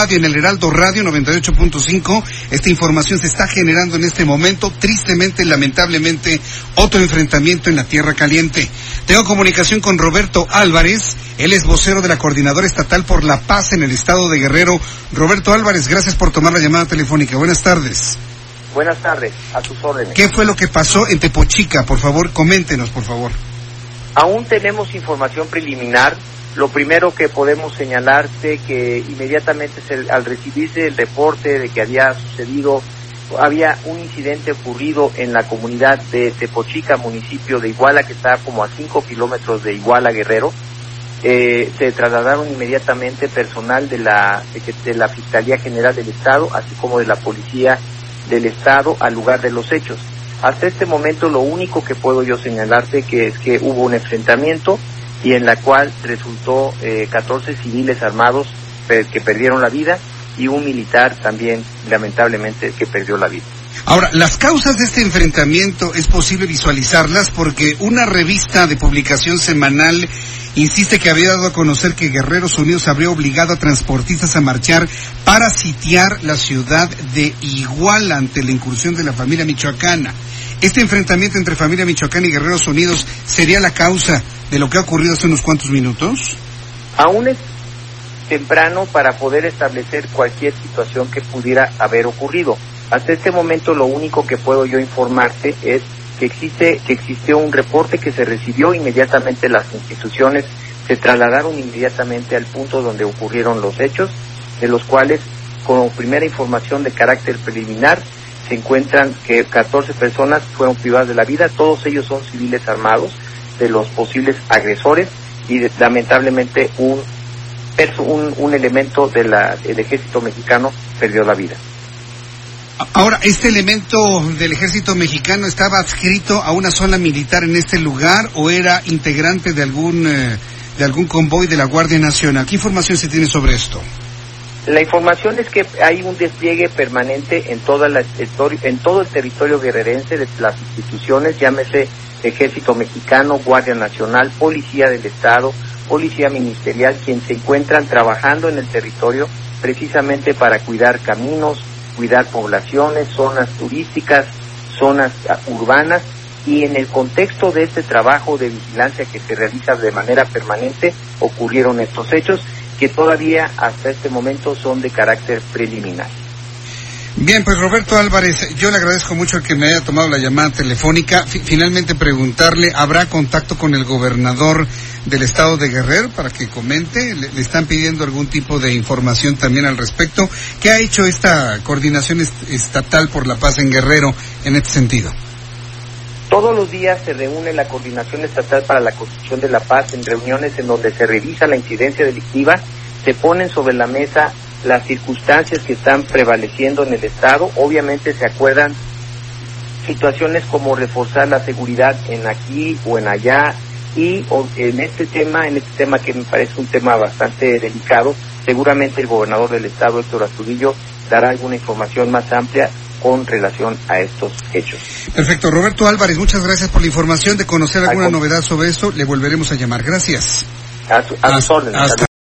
Radio en el Heraldo Radio 98.5. Esta información se está generando en este momento. Tristemente, lamentablemente, otro enfrentamiento en la Tierra Caliente. Tengo comunicación con Roberto Álvarez. Él es vocero de la Coordinadora Estatal por la Paz en el Estado de Guerrero. Roberto Álvarez, gracias por tomar la llamada telefónica. Buenas tardes. Buenas tardes, a tus órdenes. ¿Qué fue lo que pasó en Tepochica? Por favor, coméntenos, por favor. Aún tenemos información preliminar. Lo primero que podemos señalarte que inmediatamente al recibirse el reporte de que había sucedido, había un incidente ocurrido en la comunidad de Tepochica, municipio de Iguala, que está como a 5 kilómetros de Iguala, Guerrero. Eh, se trasladaron inmediatamente personal de la, de la Fiscalía General del Estado, así como de la Policía del Estado al lugar de los hechos. Hasta este momento lo único que puedo yo señalarte que es que hubo un enfrentamiento y en la cual resultó eh, 14 civiles armados que perdieron la vida y un militar también lamentablemente que perdió la vida. Ahora, las causas de este enfrentamiento es posible visualizarlas porque una revista de publicación semanal insiste que había dado a conocer que Guerreros Unidos habría obligado a transportistas a marchar para sitiar la ciudad de Iguala ante la incursión de la familia michoacana. Este enfrentamiento entre familia michoacana y Guerreros Unidos sería la causa de lo que ha ocurrido hace unos cuantos minutos. Aún es temprano para poder establecer cualquier situación que pudiera haber ocurrido. Hasta este momento lo único que puedo yo informarte es que existe que existió un reporte que se recibió inmediatamente las instituciones se trasladaron inmediatamente al punto donde ocurrieron los hechos, de los cuales como primera información de carácter preliminar se encuentran que 14 personas fueron privadas de la vida, todos ellos son civiles armados de los posibles agresores y de- lamentablemente un, un, un elemento de la- del ejército mexicano perdió la vida. Ahora, ¿este elemento del ejército mexicano estaba adscrito a una zona militar en este lugar o era integrante de algún, eh, de algún convoy de la Guardia Nacional? ¿Qué información se tiene sobre esto? La información es que hay un despliegue permanente en, toda la, en todo el territorio guerrerense de las instituciones, llámese Ejército Mexicano, Guardia Nacional, Policía del Estado, Policía Ministerial, quien se encuentran trabajando en el territorio precisamente para cuidar caminos, cuidar poblaciones, zonas turísticas, zonas ah, urbanas y en el contexto de este trabajo de vigilancia que se realiza de manera permanente ocurrieron estos hechos que todavía hasta este momento son de carácter preliminar. Bien, pues Roberto Álvarez, yo le agradezco mucho que me haya tomado la llamada telefónica. Fi- finalmente preguntarle, ¿habrá contacto con el gobernador del estado de Guerrero para que comente? ¿Le, están pidiendo algún tipo de información también al respecto? ¿Qué ha hecho esta coordinación est- estatal por la paz en Guerrero en este sentido? Todos los días se reúne la Coordinación Estatal para la Construcción de la Paz en reuniones en donde se revisa la incidencia delictiva, se ponen sobre la mesa las circunstancias que están prevaleciendo en el Estado, obviamente se acuerdan situaciones como reforzar la seguridad en aquí o en allá y en este tema, en este tema que me parece un tema bastante delicado, seguramente el gobernador del Estado, Héctor Astudillo, dará alguna información más amplia con relación a estos hechos. Perfecto, Roberto Álvarez, muchas gracias por la información. De conocer alguna novedad sobre esto, le volveremos a llamar. Gracias. A, su- a sus órdenes. hasta